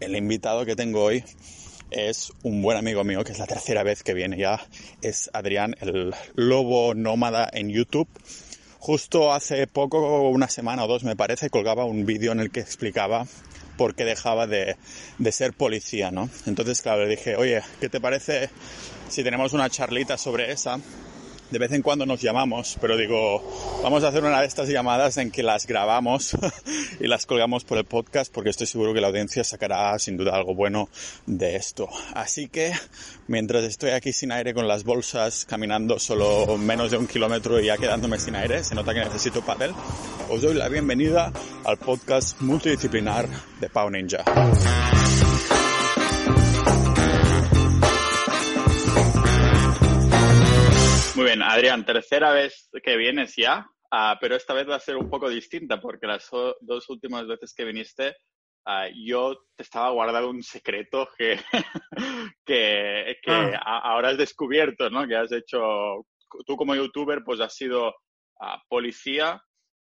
El invitado que tengo hoy es un buen amigo mío, que es la tercera vez que viene ya. Es Adrián, el lobo nómada en YouTube. Justo hace poco, una semana o dos me parece, colgaba un vídeo en el que explicaba por qué dejaba de, de ser policía, ¿no? Entonces, claro, le dije, oye, ¿qué te parece si tenemos una charlita sobre esa? De vez en cuando nos llamamos, pero digo, vamos a hacer una de estas llamadas en que las grabamos y las colgamos por el podcast porque estoy seguro que la audiencia sacará sin duda algo bueno de esto. Así que mientras estoy aquí sin aire con las bolsas, caminando solo menos de un kilómetro y ya quedándome sin aire, se nota que necesito papel, os doy la bienvenida al podcast multidisciplinar de Pau Ninja. Muy bien, Adrián, tercera vez que vienes ya, uh, pero esta vez va a ser un poco distinta porque las dos últimas veces que viniste uh, yo te estaba guardando un secreto que, que, que ah. ahora has descubierto, ¿no? Que has hecho, tú como youtuber pues has sido uh, policía,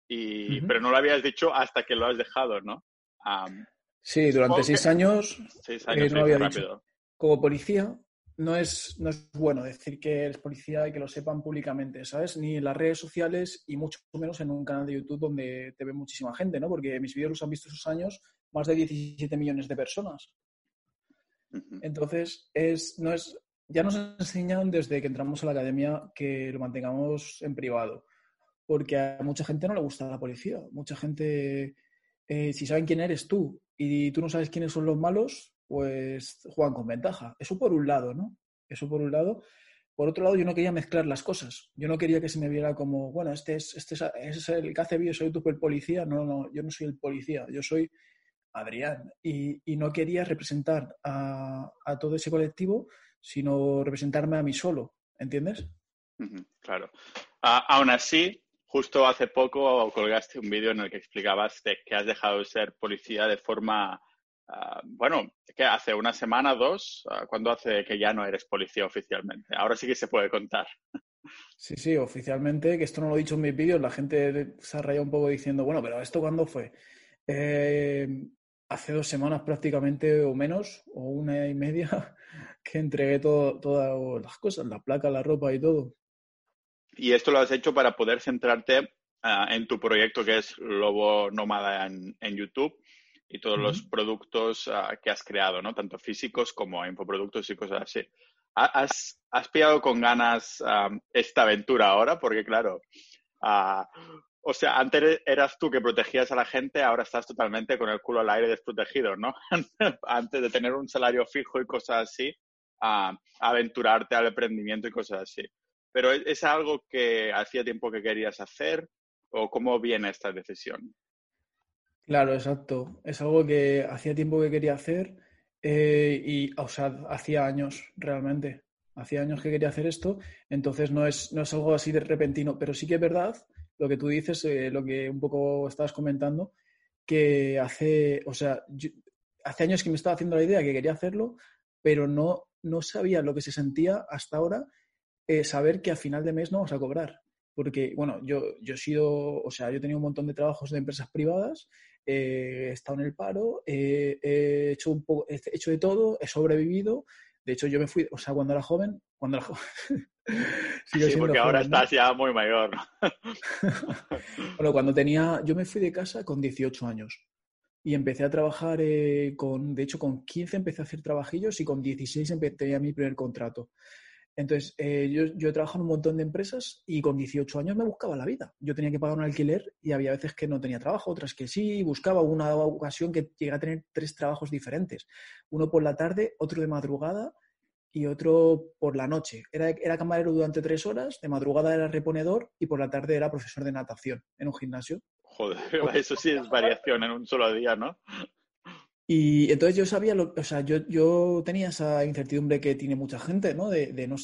y, -huh. pero no lo habías dicho hasta que lo has dejado, ¿no? Um, sí, durante seis años, seis años eh, no había rápido. dicho. Como policía, no es, no es bueno decir que eres policía y que lo sepan públicamente, ¿sabes? Ni en las redes sociales y mucho menos en un canal de YouTube donde te ve muchísima gente, ¿no? Porque mis vídeos los han visto esos años más de 17 millones de personas. Entonces, es, no es, ya nos enseñan desde que entramos a la academia que lo mantengamos en privado, porque a mucha gente no le gusta la policía. Mucha gente, eh, si saben quién eres tú y tú no sabes quiénes son los malos, pues juegan con ventaja. Eso por un lado, ¿no? Eso por un lado. Por otro lado, yo no quería mezclar las cosas. Yo no quería que se me viera como, bueno, este es, este es, es el que hace vídeos YouTube el policía. No, no, yo no soy el policía, yo soy Adrián. Y, y no quería representar a, a, todo ese colectivo, sino representarme a mí solo. ¿Entiendes? Claro. Uh, aún así, justo hace poco colgaste un vídeo en el que explicabas que has dejado de ser policía de forma Uh, bueno, que hace una semana, dos, uh, ¿cuándo hace que ya no eres policía oficialmente? Ahora sí que se puede contar. Sí, sí, oficialmente, que esto no lo he dicho en mis vídeos, la gente se ha rayado un poco diciendo, bueno, pero ¿esto cuándo fue? Eh, hace dos semanas prácticamente o menos, o una y media, que entregué todo, todas las cosas, la placa, la ropa y todo. Y esto lo has hecho para poder centrarte uh, en tu proyecto que es Lobo Nómada en, en YouTube y todos uh -huh. los productos uh, que has creado, ¿no? Tanto físicos como infoproductos y cosas así. ¿Has, has pillado con ganas um, esta aventura ahora? Porque, claro, uh, o sea, antes eras tú que protegías a la gente, ahora estás totalmente con el culo al aire desprotegido, ¿no? antes de tener un salario fijo y cosas así, aventurarte al emprendimiento y cosas así. Pero ¿es algo que hacía tiempo que querías hacer o cómo viene esta decisión? Claro, exacto. Es algo que hacía tiempo que quería hacer eh, y, o sea, hacía años realmente. Hacía años que quería hacer esto, entonces no es, no es algo así de repentino, pero sí que es verdad lo que tú dices, eh, lo que un poco estabas comentando, que hace, o sea, yo, hace años que me estaba haciendo la idea que quería hacerlo, pero no, no sabía lo que se sentía hasta ahora eh, saber que a final de mes no vamos a cobrar. Porque, bueno, yo, yo he sido, o sea, yo he tenido un montón de trabajos de empresas privadas eh, he estado en el paro, eh, he, hecho un poco, he hecho de todo, he sobrevivido. De hecho, yo me fui, o sea, cuando era joven, cuando era joven. sí, porque joven, ahora ¿no? estás ya muy mayor. bueno, cuando tenía, yo me fui de casa con 18 años y empecé a trabajar eh, con, de hecho, con 15 empecé a hacer trabajillos y con 16 empecé mi primer contrato. Entonces, eh, yo, yo he trabajado en un montón de empresas y con 18 años me buscaba la vida. Yo tenía que pagar un alquiler y había veces que no tenía trabajo, otras que sí, buscaba una ocasión que llegué a tener tres trabajos diferentes. Uno por la tarde, otro de madrugada y otro por la noche. Era, era camarero durante tres horas, de madrugada era reponedor y por la tarde era profesor de natación en un gimnasio. Joder, eso sí es variación en un solo día, ¿no? Y entonces yo sabía, lo, o sea, yo, yo tenía esa incertidumbre que tiene mucha gente, ¿no? De, de, no,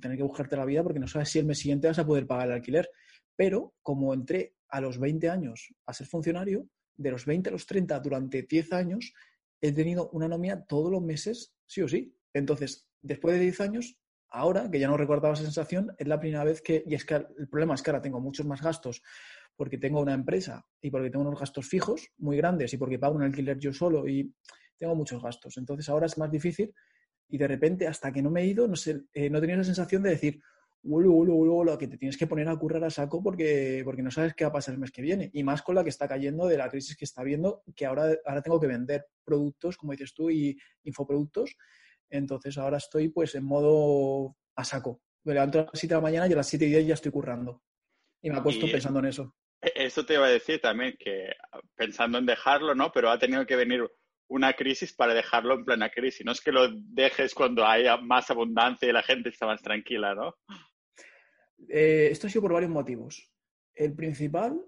tener que buscarte la vida porque no sabes si el mes siguiente vas a poder pagar el alquiler. Pero como entré a los 20 años a ser funcionario, de los 20 a los 30 durante 10 años, he tenido una nómina todos los meses, sí o sí. Entonces, después de 10 años, ahora, que ya no recordaba esa sensación, es la primera vez que, y es que el problema es que ahora tengo muchos más gastos porque tengo una empresa y porque tengo unos gastos fijos muy grandes y porque pago un alquiler yo solo y tengo muchos gastos. Entonces ahora es más difícil y de repente, hasta que no me he ido, no, sé, eh, no tenía la sensación de decir, lo que te tienes que poner a currar a saco porque, porque no sabes qué va a pasar el mes que viene. Y más con la que está cayendo de la crisis que está viendo, que ahora, ahora tengo que vender productos, como dices tú, y infoproductos. Entonces ahora estoy pues en modo a saco. Me levanto a las 7 de la mañana y a las 7 y 10 ya estoy currando. Y me acuesto pensando en eso. Eso te iba a decir también, que pensando en dejarlo, ¿no? Pero ha tenido que venir una crisis para dejarlo en plena crisis. No es que lo dejes cuando haya más abundancia y la gente está más tranquila, ¿no? Eh, esto ha sido por varios motivos. El principal,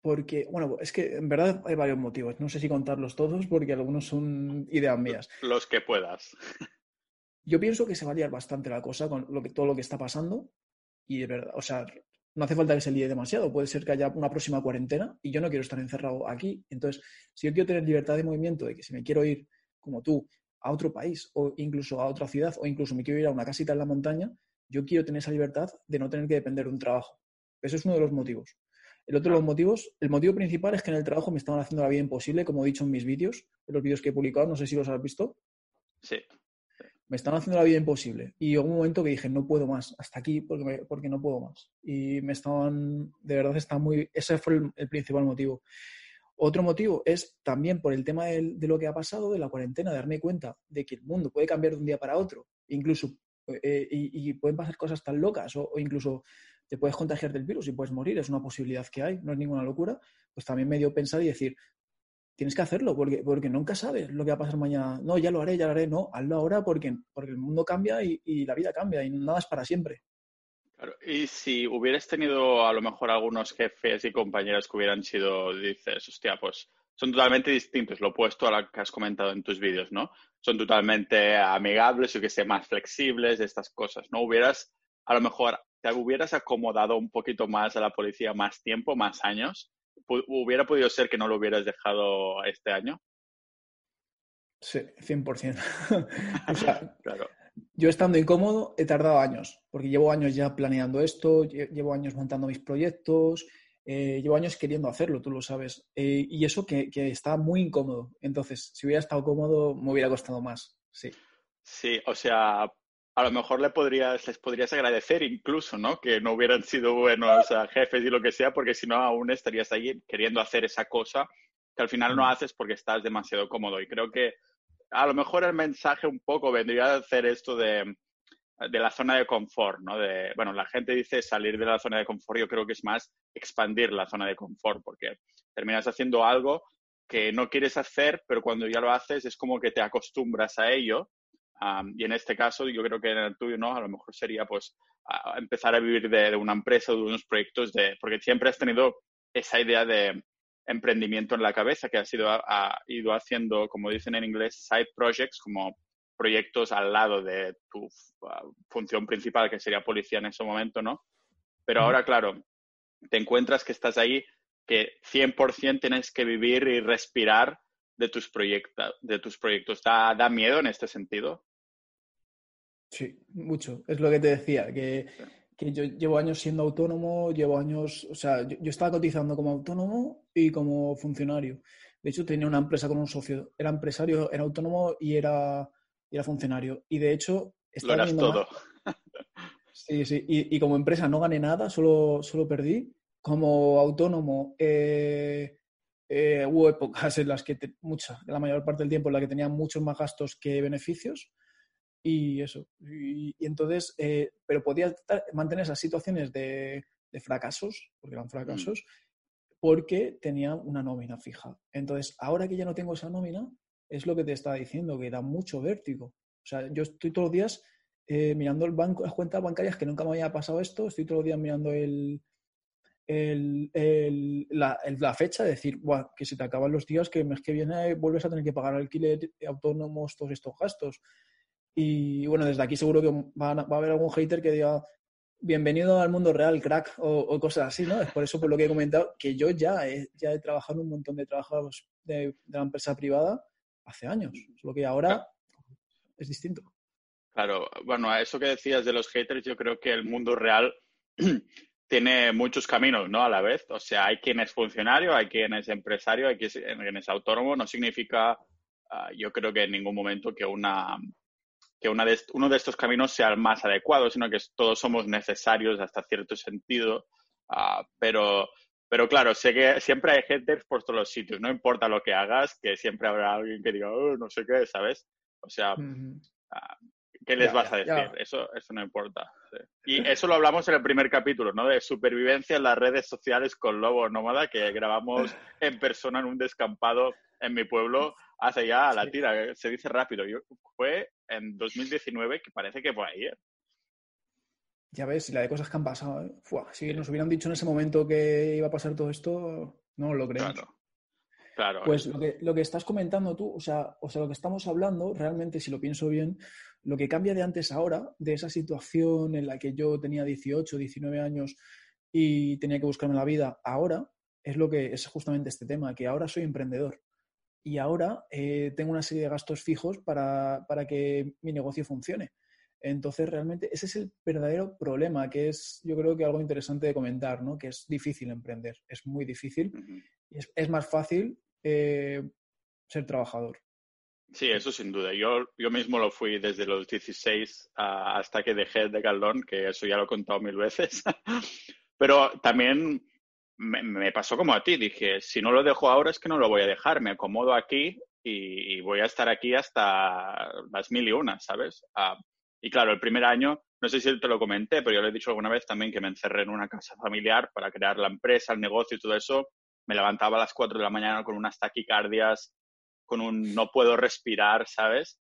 porque, bueno, es que en verdad hay varios motivos. No sé si contarlos todos porque algunos son ideas mías. Los que puedas. Yo pienso que se va a liar bastante la cosa con lo que, todo lo que está pasando. Y de verdad, o sea, no hace falta que se líe demasiado. Puede ser que haya una próxima cuarentena y yo no quiero estar encerrado aquí. Entonces, si yo quiero tener libertad de movimiento, de que si me quiero ir, como tú, a otro país o incluso a otra ciudad o incluso me quiero ir a una casita en la montaña, yo quiero tener esa libertad de no tener que depender de un trabajo. Ese es uno de los motivos. El otro de los motivos, el motivo principal es que en el trabajo me estaban haciendo la vida imposible, como he dicho en mis vídeos, en los vídeos que he publicado, no sé si los has visto. Sí. Me estaban haciendo la vida imposible. Y hubo un momento que dije, no puedo más, hasta aquí, porque, porque no puedo más. Y me estaban, de verdad, está muy. Ese fue el, principal motivo. Otro motivo es también por el tema de, lo que ha pasado, de la cuarentena, darme cuenta de que el mundo puede cambiar de un día para otro. Incluso eh, y, pueden pasar cosas tan locas o, incluso te puedes contagiar del virus y puedes morir, es una posibilidad que hay, no es ninguna locura, pues también me dio pensar y decir, tienes que hacerlo porque, porque nunca sabes lo que va a pasar mañana. No, ya lo haré, ya lo haré, no, hazlo ahora porque, porque el mundo cambia y, y la vida cambia y nada es para siempre. Claro. Y si hubieras tenido a lo mejor algunos jefes y compañeros que hubieran sido, dices, hostia, pues son totalmente distintos, lo opuesto a lo que has comentado en tus vídeos, ¿no? Son totalmente amigables, o que sé, más flexibles, estas cosas, ¿no? Hubieras, a lo mejor, te hubieras acomodado un poquito más a la policía más tiempo, más años. ¿Hubiera podido ser que no lo hubieras dejado este año? Sí, 100%. o sea, claro. Yo estando incómodo he tardado años, porque llevo años ya planeando esto, llevo años montando mis proyectos, eh, llevo años queriendo hacerlo, tú lo sabes. Eh, y eso que, que, está muy incómodo. Entonces, si hubiera estado cómodo, me hubiera costado más. Sí. Sí, o sea, a lo mejor le podrías, les podrías agradecer incluso, ¿no? Que no hubieran sido buenos jefes y lo que sea, porque si no, aún estarías ahí queriendo hacer esa cosa que al final no mm. haces porque estás demasiado cómodo. Y creo que a lo mejor el mensaje un poco vendría a hacer esto de de la zona de confort, ¿no? De, bueno, la gente dice salir de la zona de confort, yo creo que es más expandir la zona de confort, porque terminas haciendo algo que no quieres hacer, pero cuando ya lo haces es como que te acostumbras a ello. Y en este caso, yo creo que en el tuyo, ¿no? A lo mejor sería, pues, empezar a vivir de, una empresa o de unos proyectos, de, porque siempre has tenido esa idea de emprendimiento en la cabeza que has ido, ha ido haciendo, como dicen en inglés, side projects, como proyectos al lado de tu uh, función principal, que sería policía en ese momento, ¿no? Pero ahora, claro, te encuentras que estás ahí, que 100% tienes que vivir y respirar de tus, proyectos de tus proyectos. ¿Da, ¿Da, miedo en este sentido? Sí, mucho. Es lo que te decía, que, que yo llevo años siendo autónomo, llevo años, o sea, yo, yo, estaba cotizando como autónomo y como funcionario. De hecho, tenía una empresa con un socio. Era empresario, era autónomo y era y era funcionario. Y de hecho... Lo eras todo. Sí, sí. Y, como empresa no gané nada, solo, solo perdí. Como autónomo, eh, eh, hubo épocas en las que, mucha, la mayor parte del tiempo, en la que tenía muchos más gastos que beneficios. Y eso. Y, entonces, eh, pero podía mantener esas situaciones de, fracasos, porque eran fracasos, mm. porque tenía una nómina fija. Entonces, ahora que ya no tengo esa nómina, es lo que te estaba diciendo, que da mucho vértigo. O sea, yo estoy todos los días eh, mirando el banco, las cuentas bancarias, que nunca me había pasado esto, estoy todos los días mirando el, la, fecha, de decir, que se te acaban los días, que el mes que viene vuelves a tener que pagar alquiler, autónomos, todos estos gastos. Y bueno, desde aquí seguro que va a haber algún hater que diga, bienvenido al mundo real, crack, o, cosas así, ¿no? Es por eso, por lo que he comentado, que yo ya he, ya he trabajado en un montón de trabajos de, de la empresa privada hace años, solo que ahora es distinto. Claro, bueno, a eso que decías de los haters, yo creo que el mundo real tiene muchos caminos, ¿no? A la vez. O sea, hay quien es funcionario, hay quien es empresario, hay quien es autónomo. No significa ah, yo creo que en ningún momento que una que una de uno de estos caminos sea el más adecuado, sino que todos somos necesarios hasta cierto sentido. Ah, pero, pero claro, sé que siempre hay haters por todos los sitios, no importa lo que hagas, que siempre habrá alguien que diga, oh, no sé qué, ¿sabes? O sea, ¿Qué les vas a decir? Eso, eso no importa. Y eso lo hablamos en el primer capítulo, ¿no? De supervivencia en las redes sociales con Lobo Nómada, que grabamos en persona en un descampado en mi pueblo hace ya la tira. Se dice rápido. Yo, fue en 2019, que parece que fue ayer. Ya ves, la de cosas que han pasado. ¿eh? si nos hubieran dicho en ese momento que iba a pasar todo esto, no lo creemos. Claro. Pues lo que, lo que, estás comentando tú, o sea, o sea, lo que estamos hablando, realmente, si lo pienso bien, lo que cambia de antes a ahora, de esa situación en la que yo tenía 18, 19 años y tenía que buscarme la vida, ahora es lo que es justamente este tema, que ahora soy emprendedor y ahora eh, tengo una serie de gastos fijos para, para, que mi negocio funcione. Entonces, realmente ese es el verdadero problema, que es yo creo que algo interesante de comentar, ¿no? que es difícil emprender, es muy difícil y es, es más fácil eh, ser trabajador. Sí, eso sin duda. Yo, yo mismo lo fui desde los 16 hasta que dejé de Galdón, que eso ya lo he contado mil veces. Pero también me, pasó como a ti. Dije, si no lo dejo ahora es que no lo voy a dejar. Me acomodo aquí y, voy a estar aquí hasta las mil y una, ¿sabes? Ah, y claro, el primer año, no sé si te lo comenté, pero yo le he dicho alguna vez también que me encerré en una casa familiar para crear la empresa, el negocio y todo eso. Me levantaba a las 4 de la mañana con unas taquicardias con un no puedo respirar, ¿sabes?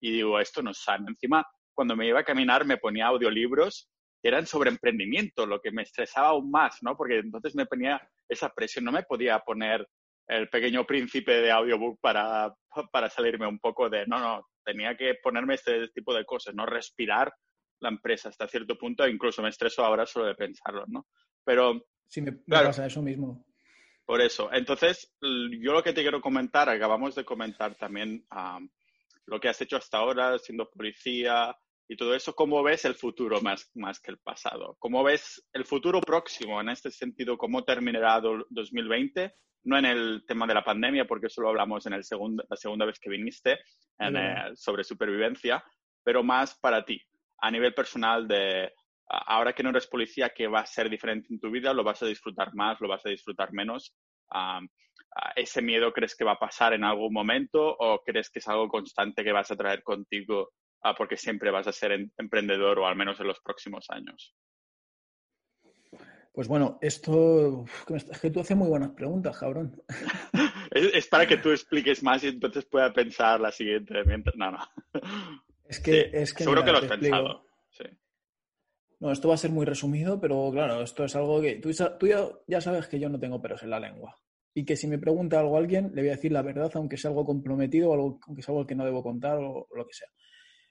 Y digo, esto no es sano. Encima, cuando me iba a caminar me ponía audiolibros eran sobre emprendimiento, lo que me estresaba aún más, ¿no? Porque entonces me ponía esa presión, no me podía poner el pequeño príncipe de audiobook para, para salirme un poco de, no, no, tenía que ponerme este tipo de cosas, no respirar la empresa hasta cierto punto, incluso me estreso ahora solo de pensarlo, ¿no? Pero... Sí, me, pasa eso mismo. Por eso. Entonces, yo lo que te quiero comentar, acabamos de comentar también lo que has hecho hasta ahora siendo policía y todo eso. ¿Cómo ves el futuro más, más que el pasado? ¿Cómo ves el futuro próximo en este sentido? ¿Cómo terminará 2020? No en el tema de la pandemia, porque eso lo hablamos en el segundo, la segunda vez que viniste eh, sobre supervivencia, pero más para ti, a nivel personal de ahora que no eres policía, ¿qué va a ser diferente en tu vida? ¿Lo vas a disfrutar más? ¿Lo vas a disfrutar menos? ¿Ese miedo crees que va a pasar en algún momento o crees que es algo constante que vas a traer contigo porque siempre vas a ser em, emprendedor o al menos en los próximos años? Pues bueno, esto es que tú haces muy buenas preguntas, cabrón. es, para que tú expliques más y entonces pueda pensar la siguiente. No, no. Es que, es que seguro que lo has pensado. No, esto va a ser muy resumido, pero claro, esto es algo que tú, ya, sabes que yo no tengo peros en la lengua. Y que si me pregunta algo a alguien, le voy a decir la verdad, aunque sea algo comprometido o algo, aunque sea algo que no debo contar o, lo que sea.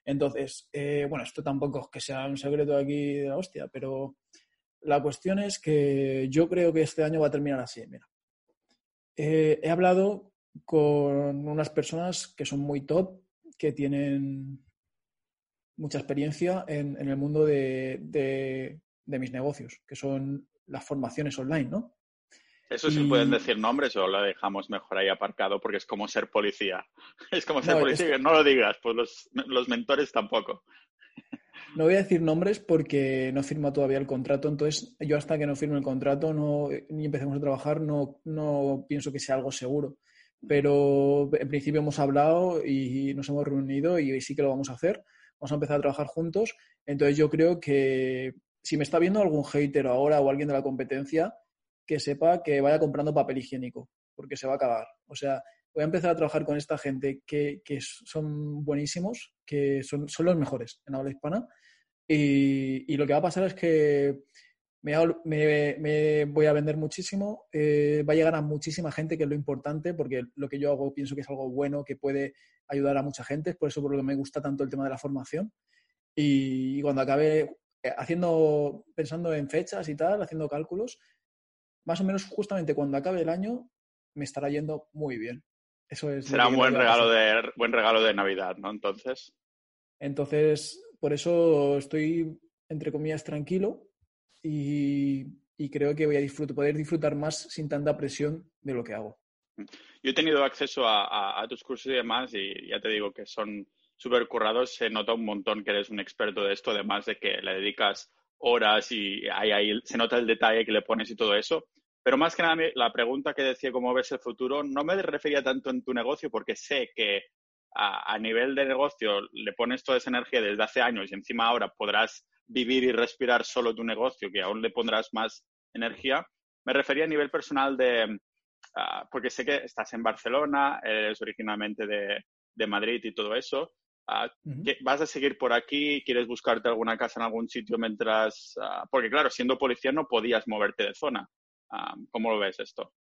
Entonces, eh, bueno, esto tampoco es que sea un secreto aquí de la hostia, pero la cuestión es que yo creo que este año va a terminar así. Mira, eh, he hablado con unas personas que son muy top, que tienen mucha experiencia en, el mundo de, mis negocios, que son las formaciones online, ¿no? Eso sí pueden decir nombres o lo dejamos mejor ahí aparcado porque es como ser policía. Es como ser policía, no lo digas, pues los, mentores tampoco. No voy a decir nombres porque no firma todavía el contrato, entonces yo hasta que no firme el contrato no, ni empecemos a trabajar no, no pienso que sea algo seguro. Pero en principio hemos hablado y nos hemos reunido y sí que lo vamos a hacer vamos a empezar a trabajar juntos. Entonces yo creo que si me está viendo algún hater ahora o alguien de la competencia, que sepa que vaya comprando papel higiénico, porque se va a acabar. O sea, voy a empezar a trabajar con esta gente que, son buenísimos, que son, son, los mejores en habla hispana. Y, lo que va a pasar es que me, voy a vender muchísimo, eh, va a llegar a muchísima gente, que es lo importante, porque lo que yo hago pienso que es algo bueno, que puede ayudar a mucha gente, por eso por lo que me gusta tanto el tema de la formación. Y, cuando acabe eh, haciendo, pensando en fechas y tal, haciendo cálculos, más o menos justamente cuando acabe el año, me estará yendo muy bien. Eso es Será un buen regalo, de, buen regalo de Navidad, ¿no? Entonces. Entonces, por eso estoy, entre comillas, tranquilo y, creo que voy a disfrutar, poder disfrutar más sin tanta presión de lo que hago. Yo he tenido acceso a, tus cursos y demás y ya te digo que son súper currados. Se nota un montón que eres un experto de esto, además de que le dedicas horas y ahí, ahí se nota el detalle que le pones y todo eso. Pero más que nada, la pregunta que decía cómo ves el futuro no me refería tanto en tu negocio porque sé que a, nivel de negocio le pones toda esa energía desde hace años y encima ahora podrás vivir y respirar solo tu negocio, que aún le pondrás más energía. Me refería a nivel personal de, ah, porque sé que estás en Barcelona, eres originalmente de, Madrid y todo eso. Ah, ¿Vas a seguir por aquí? ¿Quieres buscarte alguna casa en algún sitio mientras...? Ah, porque claro, siendo policía no podías moverte de zona. ¿Cómo lo ves esto?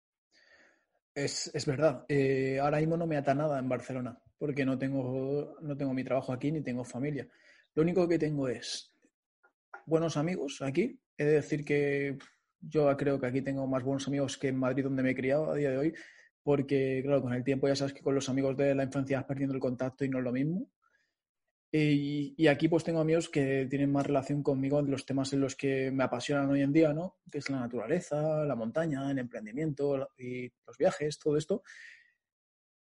Es, es verdad. Eh, ahora mismo no me ata nada en Barcelona porque no tengo, no tengo mi trabajo aquí ni tengo familia. Lo único que tengo es buenos amigos aquí. He de decir que yo creo que aquí tengo más buenos amigos que en Madrid, donde me he criado a día de hoy, porque, claro, con el tiempo ya sabes que con los amigos de la infancia vas perdiendo el contacto y no es lo mismo. Y, aquí pues tengo amigos que tienen más relación conmigo en los temas en los que me apasionan hoy en día, ¿no? Que es la naturaleza, la montaña, el emprendimiento y los viajes, todo esto.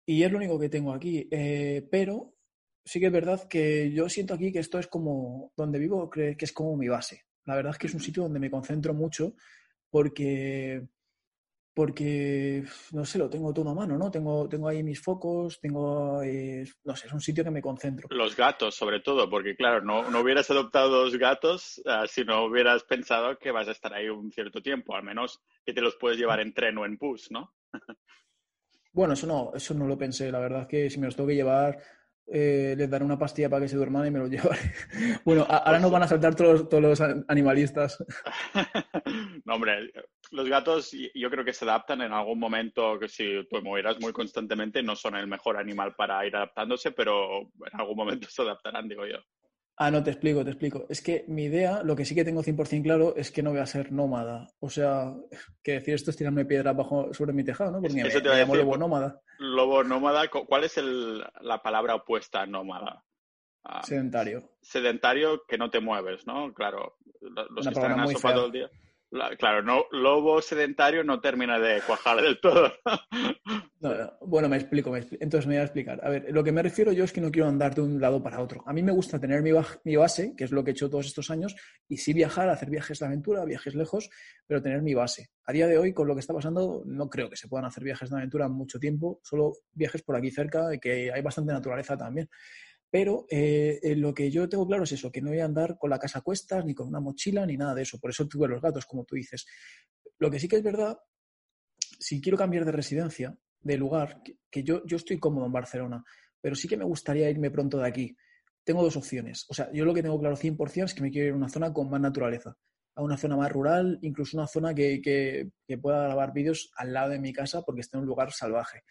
Y es lo único que tengo aquí. Eh, pero sí que es verdad que yo siento aquí que esto es como donde vivo, que es como mi base. La verdad es que es un sitio donde me concentro mucho porque porque, no sé, lo tengo todo a mano, ¿no? Tengo, tengo ahí mis focos, tengo, eh, no sé, es un sitio que me concentro. Los gatos, sobre todo, porque claro, no, no hubieras adoptado dos gatos uh, si no hubieras pensado que vas a estar ahí un cierto tiempo, al menos que te los puedes llevar en tren o en bus, ¿no? bueno, eso no, eso no lo pensé, la verdad es que si me los tengo que llevar, eh, les daré una pastilla para que se duerman y me lo llevaré. bueno, ahora nos van a saltar todos, todos los animalistas. no, hombre, los gatos yo creo que se adaptan en algún momento, que si tú movieras muy constantemente no son el mejor animal para ir adaptándose, pero en algún momento se adaptarán, digo yo. Ah, no, te explico, te explico. Es que mi idea, lo que sí que tengo 100% claro, es que no voy a ser nómada. O sea, que decir esto es tirarme piedra bajo, sobre mi tejado, ¿no? Porque Eso te me, llamo lobo nómada. Lobo nómada, ¿cuál es la palabra opuesta a nómada? Ah, sedentario. Sedentario que no te mueves, ¿no? Claro, los que están en la sopa todo el día. Claro, no, lobo sedentario no termina de cuajar del todo. bueno, me explico, me entonces me voy a explicar. A ver, lo que me refiero yo es que no quiero andar de un lado para otro. A mí me gusta tener mi, mi base, que es lo que he hecho todos estos años, y sí viajar, hacer viajes de aventura, viajes lejos, pero tener mi base. A día de hoy, con lo que está pasando, no creo que se puedan hacer viajes de aventura mucho tiempo, solo viajes por aquí cerca, que hay bastante naturaleza también. Pero eh, eh, lo que yo tengo claro es eso, que no voy a andar con la casa a cuestas, ni con una mochila, ni nada de eso. Por eso tuve los gatos, como tú dices. Lo que sí que es verdad, si quiero cambiar de residencia, de lugar, que, yo, yo estoy cómodo en Barcelona, pero sí que me gustaría irme pronto de aquí. Tengo dos opciones. O sea, yo lo que tengo claro 100% es que me quiero ir a una zona con más naturaleza, a una zona más rural, incluso una zona que, que, que pueda grabar vídeos al lado de mi casa porque esté en un lugar salvaje.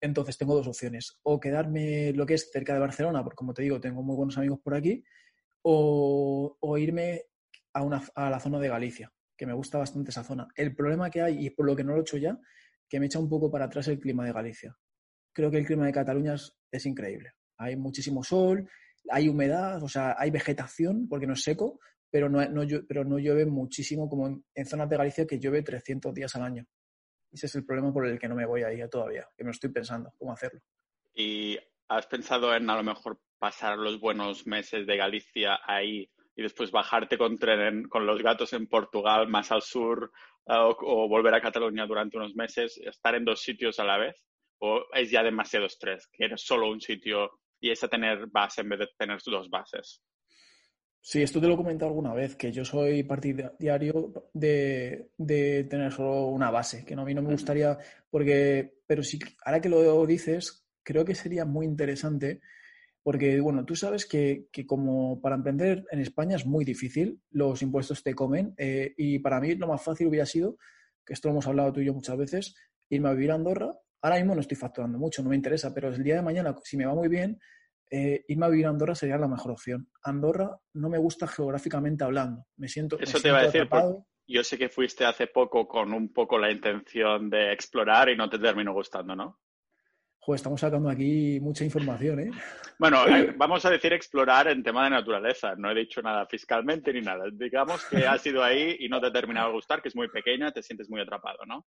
Entonces tengo dos opciones, o quedarme lo que es cerca de Barcelona, porque como te digo, tengo muy buenos amigos por aquí, o, irme a, una, a la zona de Galicia, que me gusta bastante esa zona. El problema que hay, y por lo que no lo he hecho ya, que me echa un poco para atrás el clima de Galicia. Creo que el clima de Cataluña es, increíble. Hay muchísimo sol, hay humedad, o sea, hay vegetación, porque no es seco, pero no, pero no llueve muchísimo como en, en zonas de Galicia que llueve 300 días al año. Ese es el problema por el que no me voy ahí todavía, que me estoy pensando cómo hacerlo. ¿Y has pensado en a lo mejor pasar los buenos meses de Galicia ahí y después bajarte con tren con los gatos en Portugal, más al sur, eh, o, volver a Cataluña durante unos meses, estar en dos sitios a la vez? ¿O es ya demasiado estrés? ¿Quieres solo un sitio y es a tener base en vez de tener dos bases? Sí, esto te lo he comentado alguna vez, que yo soy partidario de, de tener solo una base, que no, a mí no me gustaría, porque, pero sí, ahora que lo dices, creo que sería muy interesante, porque, bueno, tú sabes que, que como para emprender en España es muy difícil, los impuestos te comen, eh, y para mí lo más fácil hubiera sido, que esto lo hemos hablado tú y yo muchas veces, irme a vivir a Andorra. Ahora mismo no estoy facturando mucho, no me interesa, pero el día de mañana, si me va muy bien, eh, irme a vivir a Andorra sería la mejor opción. Andorra no me gusta geográficamente hablando. Me siento. Eso te iba a decir. Yo sé que fuiste hace poco con un poco la intención de explorar y no te terminó gustando, ¿no? Joder, estamos sacando aquí mucha información, ¿eh? Bueno, vamos a decir explorar en tema de naturaleza. No he dicho nada fiscalmente ni nada. Digamos que has ido ahí y no te ha terminado de gustar, que es muy pequeña, te sientes muy atrapado, ¿no?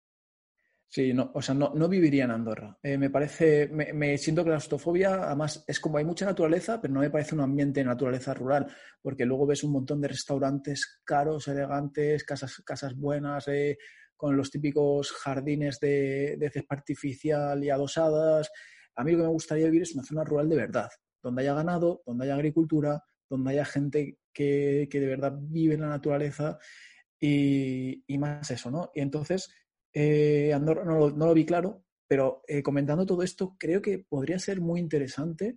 Sí, no, o sea, no, no viviría en Andorra. Eh, me parece, me, me, siento claustrofobia, además es como hay mucha naturaleza, pero no me parece un ambiente de naturaleza rural, porque luego ves un montón de restaurantes caros, elegantes, casas, casas buenas, eh, con los típicos jardines de, de césped artificial y adosadas. A mí lo que me gustaría vivir es una zona rural de verdad, donde haya ganado, donde haya agricultura, donde haya gente que, que de verdad vive en la naturaleza y, y más eso, ¿no? Y entonces eh, Andorra no lo, no lo, vi claro, pero eh, comentando todo esto, creo que podría ser muy interesante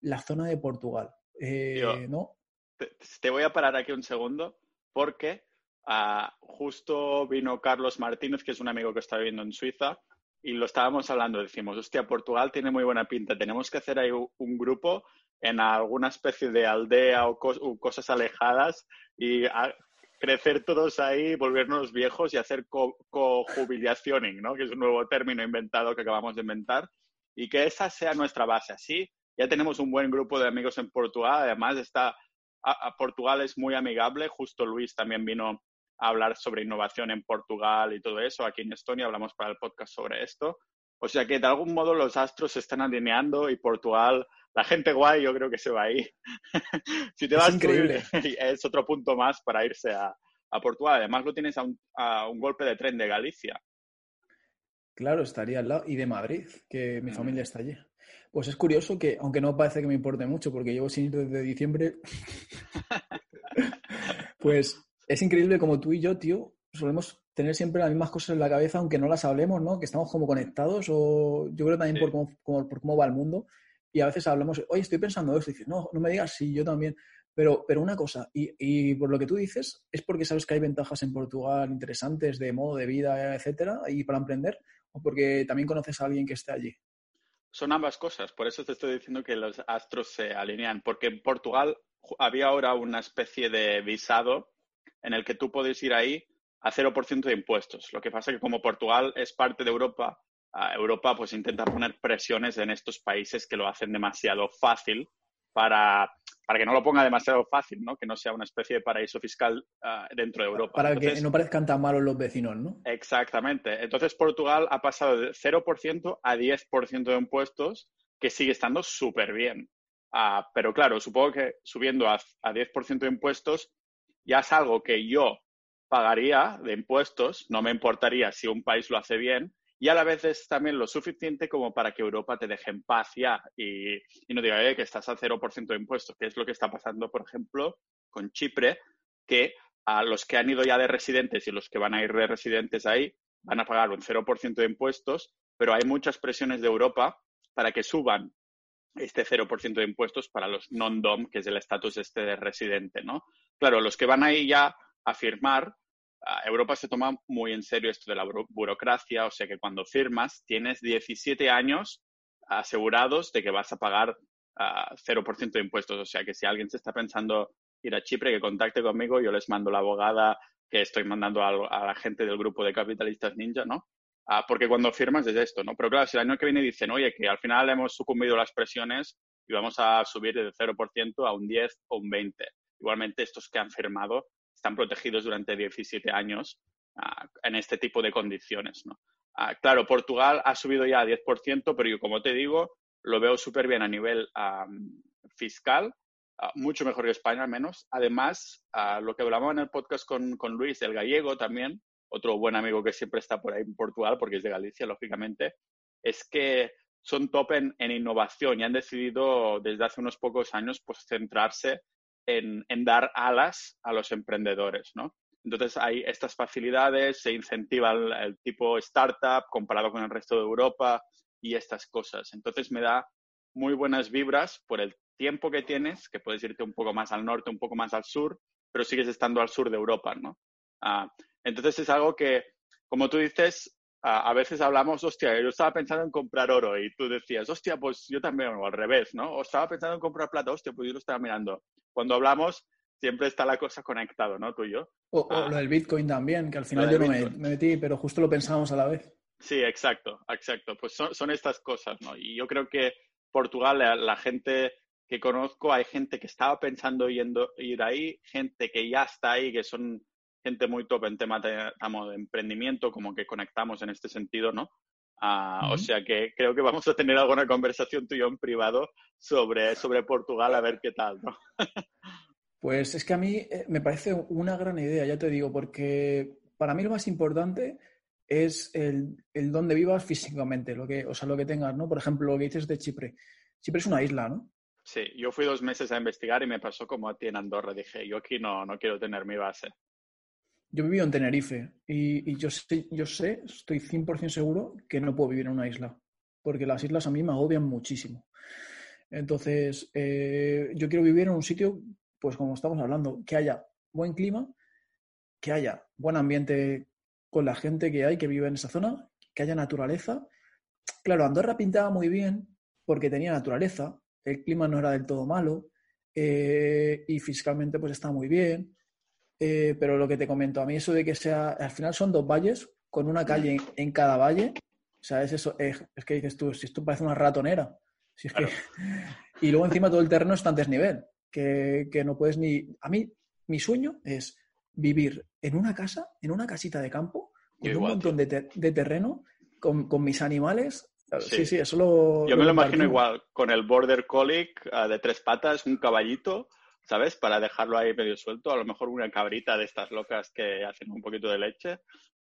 la zona de Portugal. Eh, ¿no? te, te, voy a parar aquí un segundo porque uh, justo vino Carlos Martínez, que es un amigo que está viviendo en Suiza, y lo estábamos hablando. Decimos, hostia, Portugal tiene muy buena pinta, tenemos que hacer ahí un, grupo en alguna especie de aldea o, cos o cosas alejadas y a, crecer todos ahí, volvernos viejos y hacer cojubilacioning, co ¿no? que es un nuevo término inventado que acabamos de inventar, y que esa sea nuestra base. Así ya tenemos un buen grupo de amigos en Portugal, además está, a, Portugal es muy amigable, justo Luis también vino a hablar sobre innovación en Portugal y todo eso, aquí en Estonia hablamos para el podcast sobre esto. O sea que de algún modo los astros se están alineando y Portugal la gente guay yo creo que se va ahí. si te vas es increíble. es otro punto más para irse a, a Portugal. Además lo tienes a un, a un, golpe de tren de Galicia. Claro, estaría al lado. Y de Madrid, que mi mm. familia está allí. Pues es curioso que, aunque no parece que me importe mucho, porque llevo sin ir desde diciembre, pues es increíble como tú y yo, tío, solemos tener siempre las mismas cosas en la cabeza, aunque no las hablemos, ¿no? Que estamos como conectados, o yo creo también sí. por, cómo, por, por, cómo va el mundo y a veces hablamos, oye, estoy pensando esto, y dices, no, no me digas, sí, yo también. Pero, pero una cosa, y, y, por lo que tú dices, ¿es porque sabes que hay ventajas en Portugal interesantes de modo de vida, etcétera, y para emprender? ¿O porque también conoces a alguien que esté allí? Son ambas cosas, por eso te estoy diciendo que los astros se alinean, porque en Portugal había ahora una especie de visado en el que tú puedes ir ahí a 0% de impuestos. Lo que pasa es que como Portugal es parte de Europa, Europa pues intenta poner presiones en estos países que lo hacen demasiado fácil para, para que no lo ponga demasiado fácil, ¿no? Que no sea una especie de paraíso fiscal uh, dentro de Europa. Para Entonces, que no parezcan tan malos los vecinos, ¿no? Exactamente. Entonces Portugal ha pasado de 0% a 10% de impuestos, que sigue estando súper bien. Uh, pero claro, supongo que subiendo a, a 10% de impuestos ya es algo que yo pagaría de impuestos, no me importaría si un país lo hace bien, y a la vez es también lo suficiente como para que Europa te deje en paz ya y, no diga eh, que estás al 0% de impuestos, que es lo que está pasando, por ejemplo, con Chipre, que a los que han ido ya de residentes y los que van a ir de residentes ahí van a pagar un 0% de impuestos, pero hay muchas presiones de Europa para que suban este 0% de impuestos para los non-DOM, que es el estatus este de residente, ¿no? Claro, los que van ahí ya a firmar Europa se toma muy en serio esto de la burocracia, o sea que cuando firmas tienes 17 años asegurados de que vas a pagar uh, 0% de impuestos. O sea que si alguien se está pensando ir a Chipre, que contacte conmigo, yo les mando la abogada que estoy mandando a, la gente del grupo de capitalistas ninja, ¿no? Uh, porque cuando firmas es esto, ¿no? Pero claro, si el año que viene dicen, oye, que al final hemos sucumbido a las presiones y vamos a subir del 0% a un 10 o un 20. Igualmente, estos que han firmado están protegidos durante 17 años uh, en este tipo de condiciones. Uh, claro, Portugal ha subido ya a 10%, pero yo, como te digo, lo veo súper bien a nivel um, fiscal, uh, mucho mejor que España al menos. Además, lo que hablamos en el podcast con, con Luis, el gallego también, otro buen amigo que siempre está por ahí en Portugal, porque es de Galicia, lógicamente, es que son top en, en, innovación y han decidido desde hace unos pocos años pues centrarse en, dar alas a los emprendedores, ¿no? Entonces hay estas facilidades, se incentiva el, el, tipo startup comparado con el resto de Europa y estas cosas. Entonces me da muy buenas vibras por el tiempo que tienes, que puedes irte un poco más al norte, un poco más al sur, pero sigues estando al sur de Europa, ¿no? Uh, entonces es algo que, como tú dices, a, a, veces hablamos, hostia, yo estaba pensando en comprar oro y tú decías, hostia, pues yo también, o al revés, ¿no? O estaba pensando en comprar plata, hostia, pues yo lo estaba mirando. Cuando hablamos, siempre está la cosa conectado, ¿no? Tú y yo. O, o ah. lo del Bitcoin también, que al final yo no me, me, metí, pero justo lo pensábamos a la vez. Sí, exacto, exacto. Pues son, son estas cosas, ¿no? Y yo creo que Portugal, la, la, gente que conozco, hay gente que estaba pensando yendo, ir ahí, gente que ya está ahí, que son gente muy top en tema de, de emprendimiento, como que conectamos en este sentido, ¿no? Ah, o sea que creo que vamos a tener alguna conversación tú y yo en privado sobre, sobre Portugal, a ver qué tal, ¿no? Pues es que a mí eh, me parece una gran idea, ya te digo, porque para mí lo más importante es el, el dónde vivas físicamente, lo que, o sea, lo que tengas, ¿no? Por ejemplo, lo que dices de Chipre. Chipre es una isla, ¿no? Sí, yo fui dos meses a investigar y me pasó como a ti en Andorra. Dije, yo aquí no, no quiero tener mi base. Yo viví en Tenerife y, yo, sé, yo sé, estoy 100% seguro que no puedo vivir en una isla, porque las islas a mí me agobian muchísimo. Entonces, eh, yo quiero vivir en un sitio, pues como estamos hablando, que haya buen clima, que haya buen ambiente con la gente que hay que vive en esa zona, que haya naturaleza. Claro, Andorra pintaba muy bien porque tenía naturaleza, el clima no era del todo malo eh, y fiscalmente pues está muy bien. Eh, pero lo que te comento, a mí eso de que sea, al final son dos valles con una calle en, cada valle, o sea, es eso, es, que dices tú, si esto parece una ratonera. Si es que... Y luego encima todo el terreno está en desnivel, que, que no puedes ni... A mí, mi sueño es vivir en una casa, en una casita de campo, con un montón de, de, terreno, con, con, mis animales. Sí, sí, eso lo... Yo me lo imagino igual, con el border collie uh, de tres patas, un caballito, ¿sabes? Para dejarlo ahí medio suelto, a lo mejor una cabrita de estas locas que hacen un poquito de leche.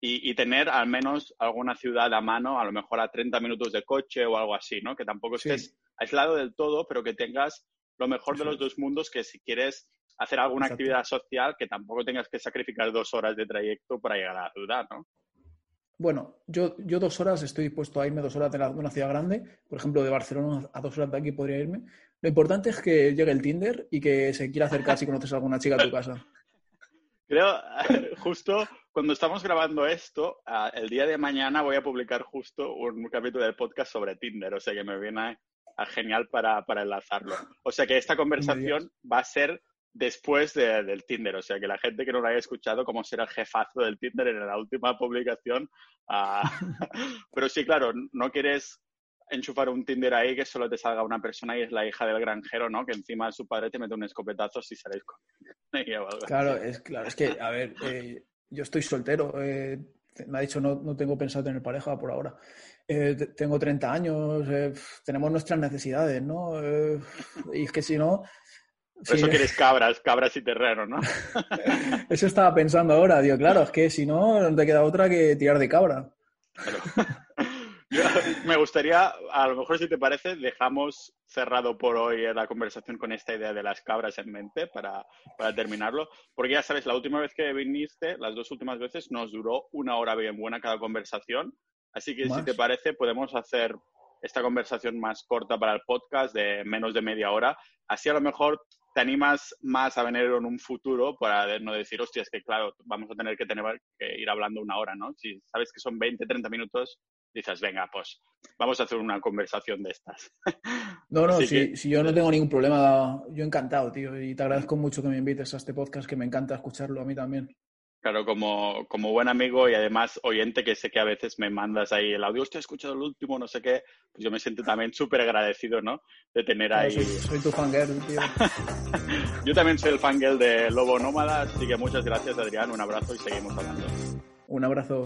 Y, y, tener al menos alguna ciudad a mano, a lo mejor a 30 minutos de coche o algo así, ¿no? Que tampoco estés aislado del todo, pero que tengas lo mejor de los dos mundos, que si quieres hacer alguna actividad social, que tampoco tengas que sacrificar dos horas de trayecto para llegar a la ciudad, ¿no? Bueno, yo, yo dos horas estoy dispuesto a irme dos horas de, una ciudad grande, por ejemplo, de Barcelona a dos horas de aquí podría irme. Lo importante es que llegue el Tinder y que se quiera acercar si conoces a alguna chica a tu casa. Creo, justo cuando estamos grabando esto, el día de mañana voy a publicar justo un capítulo del podcast sobre Tinder, o sea que me viene a, genial para, para enlazarlo. O sea que esta conversación va a ser después del Tinder. O sea, que la gente que no lo haya escuchado, como será el jefazo del Tinder en la última publicación. Uh... Pero sí, claro, no quieres enchufar un Tinder ahí que solo te salga una persona y es la hija del granjero, ¿no? Que encima de su padre te mete un escopetazo si sales con Claro, es, claro, es que, a ver, eh, yo estoy soltero. Eh, me ha dicho, no, no tengo pensado tener pareja por ahora. Eh, tengo 30 años, eh, tenemos nuestras necesidades, ¿no? Eh, y es que si no, por eso quieres cabras, cabras y terreno, ¿no? eso estaba pensando ahora, digo, claro, es que si no, no te queda otra que tirar de cabra. me gustaría, a lo mejor si te parece, dejamos cerrado por hoy la conversación con esta idea de las cabras en mente para, para terminarlo, porque ya sabes, la última vez que viniste, las dos últimas veces, nos duró una hora bien buena cada conversación, así que si te parece, podemos hacer esta conversación más corta para el podcast de menos de media hora. Así a lo mejor te animas más a venir en un futuro para no decir, hostia, es que claro, vamos a tener que, tener que ir hablando una hora, ¿no? Si sabes que son 20, 30 minutos, dices, venga, pues vamos a hacer una conversación de estas. No, no, si, si, yo no tengo ningún problema, yo encantado, tío, y te agradezco mucho que me invites a este podcast, que me encanta escucharlo a mí también. Claro, como, como buen amigo y además oyente que sé que a veces me mandas ahí el audio, he escuchado el último, no sé qué, pues yo me siento también súper agradecido, ¿no? De tener ahí... Soy, tu fangirl, tío. yo también soy el fangirl de Lobo Nómada, así que muchas gracias Adrián, un abrazo y seguimos hablando. Un abrazo.